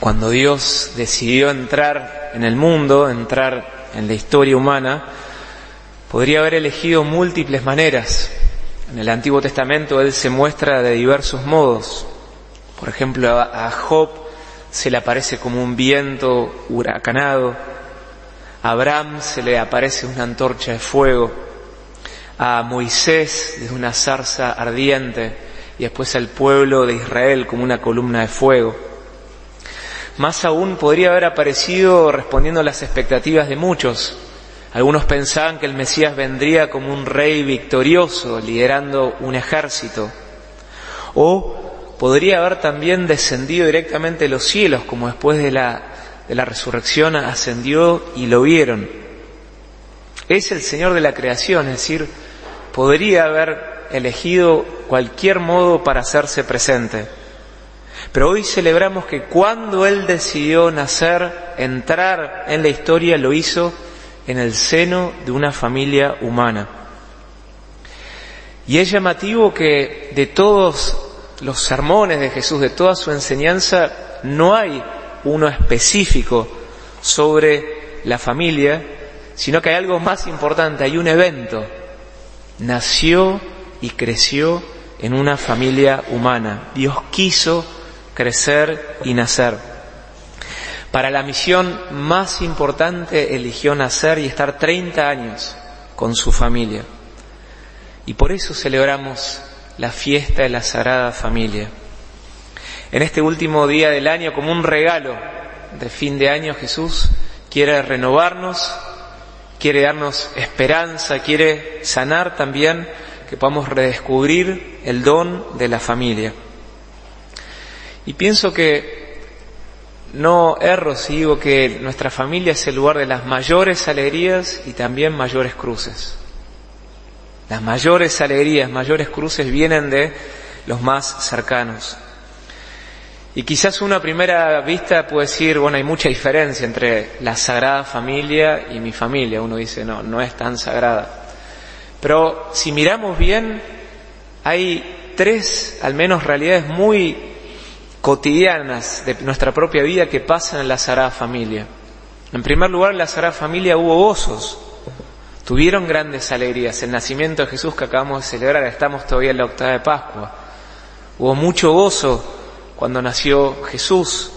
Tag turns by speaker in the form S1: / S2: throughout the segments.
S1: cuando Dios decidió entrar en el mundo, entrar en la historia humana, podría haber elegido múltiples maneras. En el Antiguo Testamento Él se muestra de diversos modos. Por ejemplo, a Job se le aparece como un viento huracanado, a Abraham se le aparece una antorcha de fuego, a Moisés desde una zarza ardiente y después al pueblo de Israel como una columna de fuego. Más aún podría haber aparecido respondiendo a las expectativas de muchos. Algunos pensaban que el Mesías vendría como un rey victorioso, liderando un ejército. O podría haber también descendido directamente de los cielos, como después de la, de la resurrección ascendió y lo vieron. Es el Señor de la creación, es decir, podría haber elegido cualquier modo para hacerse presente. Pero hoy celebramos que cuando Él decidió nacer, entrar en la historia, lo hizo en el seno de una familia humana. Y es llamativo que de todos los sermones de Jesús, de toda su enseñanza, no hay uno específico sobre la familia, sino que hay algo más importante, hay un evento. Nació y creció en una familia humana. Dios quiso crecer y nacer. Para la misión más importante eligió nacer y estar 30 años con su familia. Y por eso celebramos la fiesta de la Sagrada Familia. En este último día del año, como un regalo de fin de año, Jesús quiere renovarnos, quiere darnos esperanza, quiere sanar también, que podamos redescubrir el don de la familia. Y pienso que no erro si digo que nuestra familia es el lugar de las mayores alegrías y también mayores cruces. Las mayores alegrías, mayores cruces vienen de los más cercanos. Y quizás una primera vista puede decir, bueno, hay mucha diferencia entre la sagrada familia y mi familia. Uno dice, no, no es tan sagrada. Pero si miramos bien, hay tres, al menos, realidades muy cotidianas de nuestra propia vida que pasan en la Sagrada Familia. En primer lugar, en la Sagrada Familia hubo gozos, tuvieron grandes alegrías. El nacimiento de Jesús que acabamos de celebrar, estamos todavía en la octava de Pascua. Hubo mucho gozo cuando nació Jesús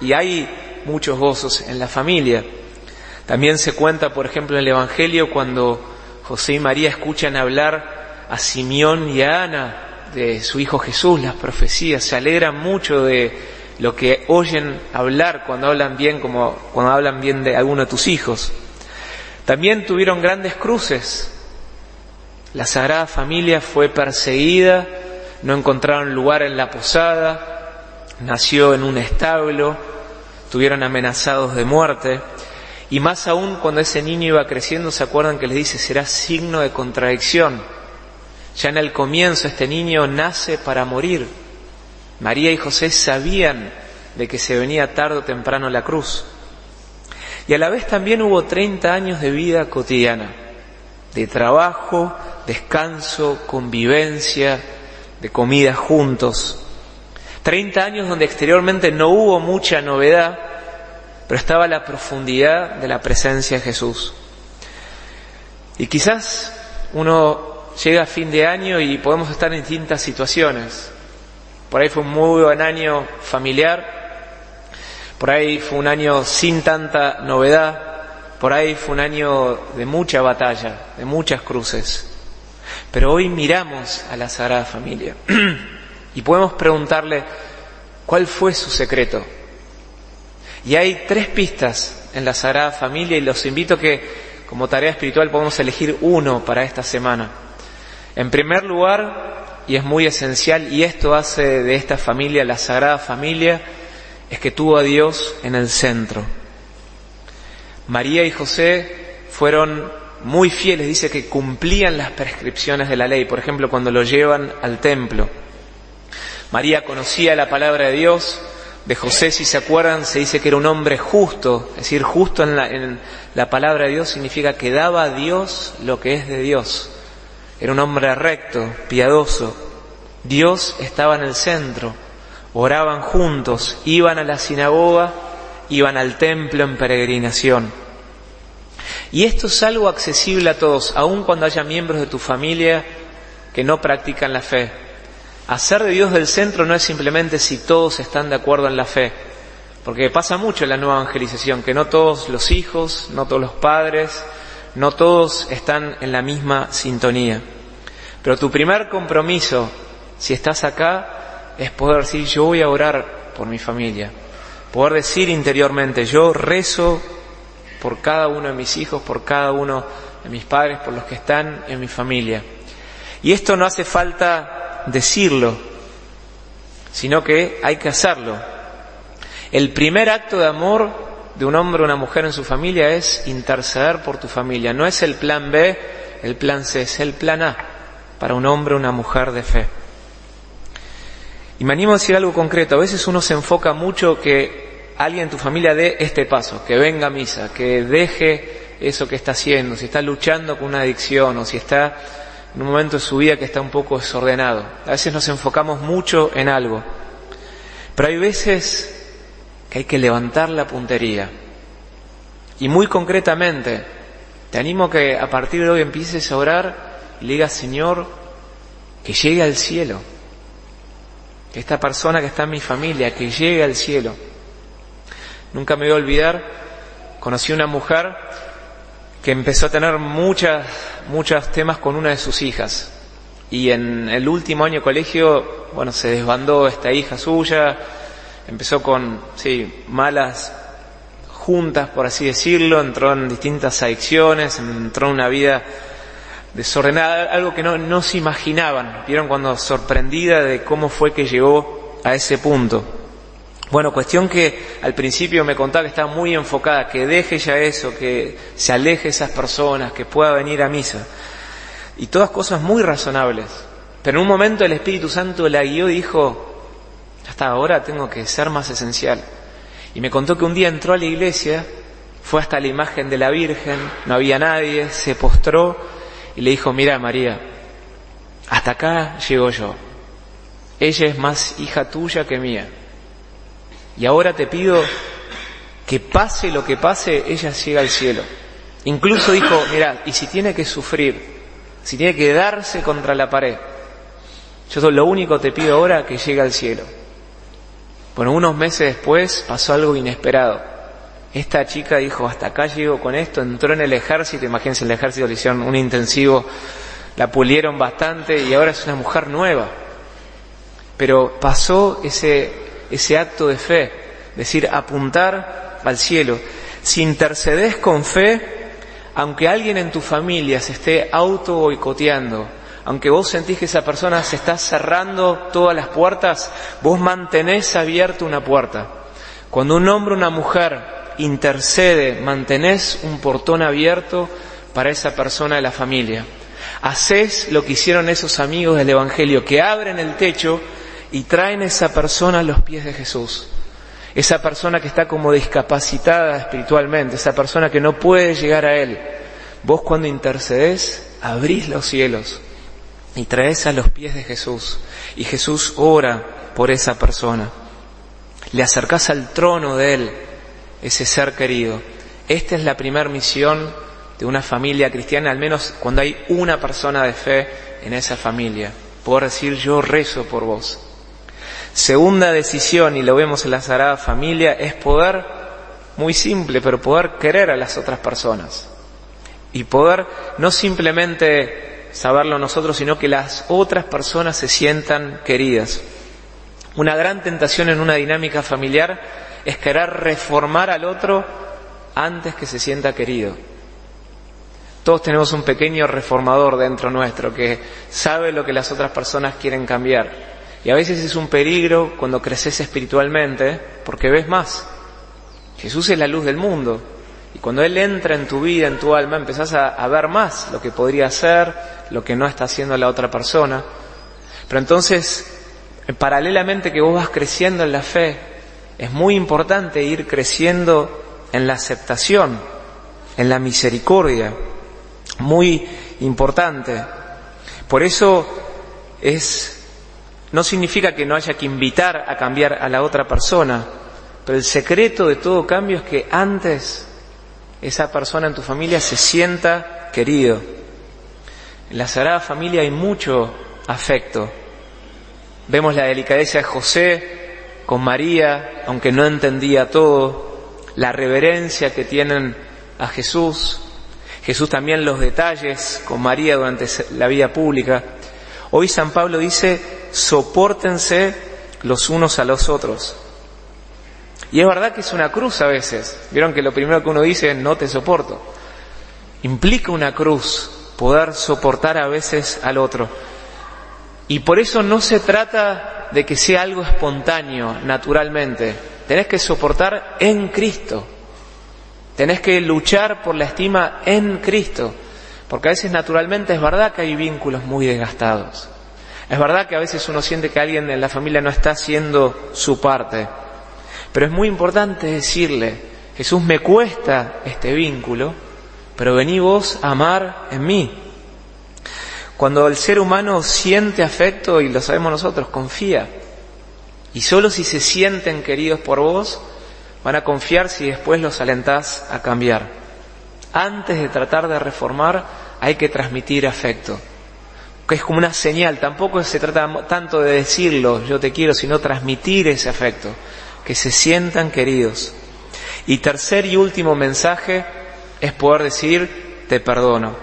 S1: y hay muchos gozos en la familia. También se cuenta, por ejemplo, en el Evangelio cuando José y María escuchan hablar a Simeón y a Ana de su Hijo Jesús, las profecías, se alegran mucho de lo que oyen hablar cuando hablan bien, como cuando hablan bien de alguno de tus hijos. También tuvieron grandes cruces. La Sagrada Familia fue perseguida, no encontraron lugar en la posada, nació en un establo, tuvieron amenazados de muerte. Y más aún cuando ese niño iba creciendo, se acuerdan que les dice, será signo de contradicción ya en el comienzo este niño nace para morir. María y José sabían de que se venía tarde o temprano la cruz. Y a la vez también hubo 30 años de vida cotidiana, de trabajo, descanso, convivencia, de comida juntos. 30 años donde exteriormente no hubo mucha novedad, pero estaba la profundidad de la presencia de Jesús. Y quizás uno llega fin de año y podemos estar en distintas situaciones. Por ahí fue un muy buen año familiar, por ahí fue un año sin tanta novedad, por ahí fue un año de mucha batalla, de muchas cruces. Pero hoy miramos a la Sagrada Familia y podemos preguntarle cuál fue su secreto. Y hay tres pistas en la Sagrada Familia y los invito a que como tarea espiritual podemos elegir uno para esta semana. En primer lugar, y es muy esencial, y esto hace de esta familia la Sagrada Familia, es que tuvo a Dios en el centro. María y José fueron muy fieles, dice que cumplían las prescripciones de la ley, por ejemplo, cuando lo llevan al templo. María conocía la palabra de Dios, de José, si se acuerdan, se dice que era un hombre justo, es decir, justo en la, en la palabra de Dios significa que daba a Dios lo que es de Dios. Era un hombre recto, piadoso. Dios estaba en el centro. oraban juntos, iban a la sinagoga, iban al templo en peregrinación. Y esto es algo accesible a todos, aun cuando haya miembros de tu familia que no practican la fe. Hacer de Dios del centro no es simplemente si todos están de acuerdo en la fe, porque pasa mucho en la nueva evangelización, que no todos los hijos, no todos los padres, no todos están en la misma sintonía. Pero tu primer compromiso, si estás acá, es poder decir, yo voy a orar por mi familia. Poder decir interiormente, yo rezo por cada uno de mis hijos, por cada uno de mis padres, por los que están en mi familia. Y esto no hace falta decirlo, sino que hay que hacerlo. El primer acto de amor de un hombre o una mujer en su familia es interceder por tu familia. No es el plan B, el plan C, es el plan A para un hombre o una mujer de fe. Y me animo a decir algo concreto. A veces uno se enfoca mucho que alguien en tu familia dé este paso, que venga a misa, que deje eso que está haciendo, si está luchando con una adicción o si está en un momento de su vida que está un poco desordenado. A veces nos enfocamos mucho en algo. Pero hay veces hay que levantar la puntería. Y muy concretamente, te animo que a partir de hoy empieces a orar y le digas, Señor, que llegue al cielo esta persona que está en mi familia, que llegue al cielo. Nunca me voy a olvidar, conocí una mujer que empezó a tener muchas, muchos temas con una de sus hijas. Y en el último año de colegio, bueno, se desbandó esta hija suya, empezó con, sí, malas juntas, por así decirlo, entró en distintas adicciones, entró en una vida desordenada, algo que no, no se imaginaban. Vieron cuando sorprendida de cómo fue que llegó a ese punto. Bueno, cuestión que al principio me contaba que estaba muy enfocada, que deje ya eso, que se aleje esas personas, que pueda venir a misa. Y todas cosas muy razonables. Pero en un momento el Espíritu Santo la guió y dijo, hasta ahora tengo que ser más esencial. Y me contó que un día entró a la iglesia, fue hasta la imagen de la Virgen, no había nadie, se postró y le dijo, mira María, hasta acá llego yo. Ella es más hija tuya que mía. Y ahora te pido que pase lo que pase, ella llega al cielo. Incluso dijo, mira, y si tiene que sufrir, si tiene que darse contra la pared, yo lo único te pido ahora que llegue al cielo. Bueno, unos meses después pasó algo inesperado esta chica dijo, hasta acá llego con esto, entró en el ejército, imagínense, el ejército le hicieron un intensivo, la pulieron bastante y ahora es una mujer nueva. Pero pasó ese, ese acto de fe, decir, apuntar al cielo. Si intercedes con fe, aunque alguien en tu familia se esté auto boicoteando, aunque vos sentís que esa persona se está cerrando todas las puertas, vos mantenés abierta una puerta. Cuando un hombre o una mujer intercede, mantenés un portón abierto para esa persona de la familia. Haces lo que hicieron esos amigos del Evangelio, que abren el techo y traen esa persona a los pies de Jesús. Esa persona que está como discapacitada espiritualmente, esa persona que no puede llegar a Él. Vos cuando intercedés, abrís los cielos y traes a los pies de Jesús. Y Jesús ora por esa persona. Le acercás al trono de Él ese ser querido. Esta es la primera misión de una familia cristiana, al menos cuando hay una persona de fe en esa familia. Poder decir yo rezo por vos. Segunda decisión, y lo vemos en la Sagrada Familia, es poder, muy simple, pero poder querer a las otras personas. Y poder no simplemente saberlo nosotros, sino que las otras personas se sientan queridas. Una gran tentación en una dinámica familiar es querer reformar al otro antes que se sienta querido. Todos tenemos un pequeño reformador dentro nuestro que sabe lo que las otras personas quieren cambiar. Y a veces es un peligro cuando creces espiritualmente porque ves más. Jesús es la luz del mundo. Y cuando Él entra en tu vida, en tu alma, empezás a, a ver más lo que podría ser, lo que no está haciendo la otra persona. Pero entonces, paralelamente que vos vas creciendo en la fe, es muy importante ir creciendo en la aceptación, en la misericordia, muy importante. Por eso es no significa que no haya que invitar a cambiar a la otra persona, pero el secreto de todo cambio es que antes esa persona en tu familia se sienta querido. En la Sagrada Familia hay mucho afecto. Vemos la delicadeza de José con María, aunque no entendía todo, la reverencia que tienen a Jesús, Jesús también los detalles con María durante la vida pública. Hoy San Pablo dice, soportense los unos a los otros. Y es verdad que es una cruz a veces. Vieron que lo primero que uno dice es no te soporto. Implica una cruz poder soportar a veces al otro. Y por eso no se trata de que sea algo espontáneo, naturalmente. Tenés que soportar en Cristo. Tenés que luchar por la estima en Cristo. Porque a veces naturalmente es verdad que hay vínculos muy desgastados. Es verdad que a veces uno siente que alguien en la familia no está haciendo su parte. Pero es muy importante decirle, Jesús me cuesta este vínculo, pero vení vos a amar en mí. Cuando el ser humano siente afecto, y lo sabemos nosotros, confía. Y solo si se sienten queridos por vos, van a confiar si después los alentás a cambiar. Antes de tratar de reformar, hay que transmitir afecto, que es como una señal. Tampoco se trata tanto de decirlo, yo te quiero, sino transmitir ese afecto, que se sientan queridos. Y tercer y último mensaje es poder decir, te perdono.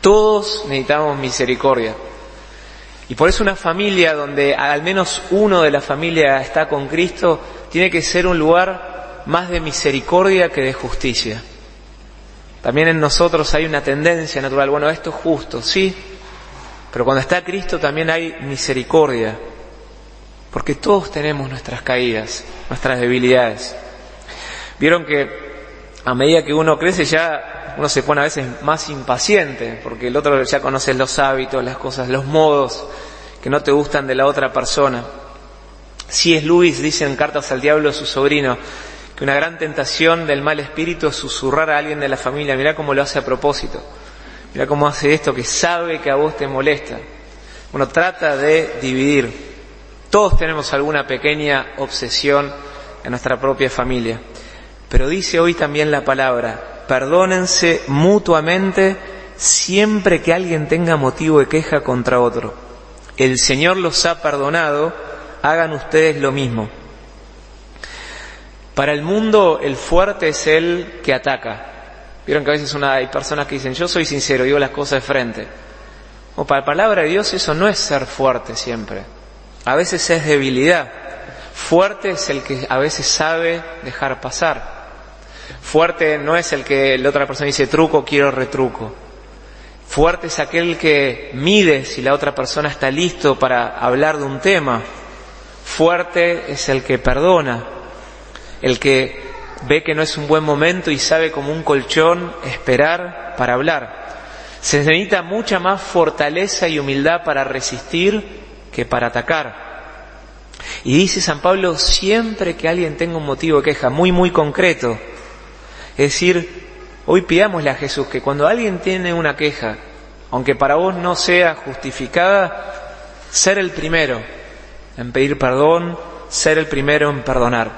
S1: Todos necesitamos misericordia. Y por eso una familia donde al menos uno de la familia está con Cristo tiene que ser un lugar más de misericordia que de justicia. También en nosotros hay una tendencia natural, bueno, esto es justo, sí, pero cuando está Cristo también hay misericordia, porque todos tenemos nuestras caídas, nuestras debilidades. Vieron que a medida que uno crece ya uno se pone a veces más impaciente, porque el otro ya conoce los hábitos, las cosas, los modos que no te gustan de la otra persona. Si es Luis, dice en Cartas al Diablo su sobrino, que una gran tentación del mal espíritu es susurrar a alguien de la familia, mira cómo lo hace a propósito, mira cómo hace esto que sabe que a vos te molesta. Uno trata de dividir. Todos tenemos alguna pequeña obsesión en nuestra propia familia. Pero dice hoy también la palabra, perdónense mutuamente siempre que alguien tenga motivo de queja contra otro. El Señor los ha perdonado, hagan ustedes lo mismo. Para el mundo el fuerte es el que ataca. Vieron que a veces una, hay personas que dicen, yo soy sincero, digo las cosas de frente. O para la palabra de Dios eso no es ser fuerte siempre. A veces es debilidad. Fuerte es el que a veces sabe dejar pasar. Fuerte no es el que la otra persona dice truco, quiero retruco. Fuerte es aquel que mide si la otra persona está listo para hablar de un tema. Fuerte es el que perdona, el que ve que no es un buen momento y sabe como un colchón esperar para hablar. Se necesita mucha más fortaleza y humildad para resistir que para atacar. Y dice San Pablo, siempre que alguien tenga un motivo de queja muy, muy concreto, es decir, hoy pidámosle a Jesús que cuando alguien tiene una queja, aunque para vos no sea justificada, ser el primero en pedir perdón, ser el primero en perdonar.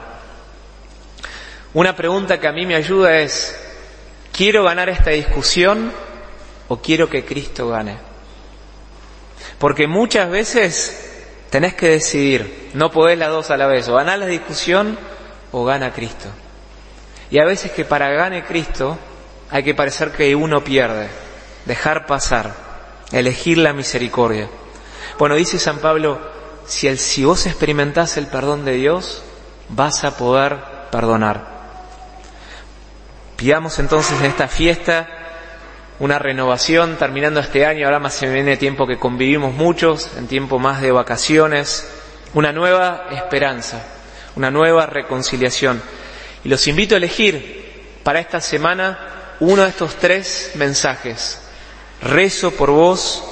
S1: Una pregunta que a mí me ayuda es, ¿quiero ganar esta discusión o quiero que Cristo gane? Porque muchas veces tenés que decidir, no podés las dos a la vez, o ganar la discusión o gana Cristo. Y a veces que para gane Cristo hay que parecer que uno pierde, dejar pasar, elegir la misericordia. Bueno, dice San Pablo, si, el, si vos experimentás el perdón de Dios, vas a poder perdonar. Pidamos entonces en esta fiesta una renovación terminando este año, ahora más se viene tiempo que convivimos muchos, en tiempo más de vacaciones, una nueva esperanza, una nueva reconciliación. Y los invito a elegir para esta semana uno de estos tres mensajes. Rezo por vos,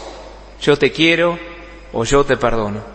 S1: yo te quiero o yo te perdono.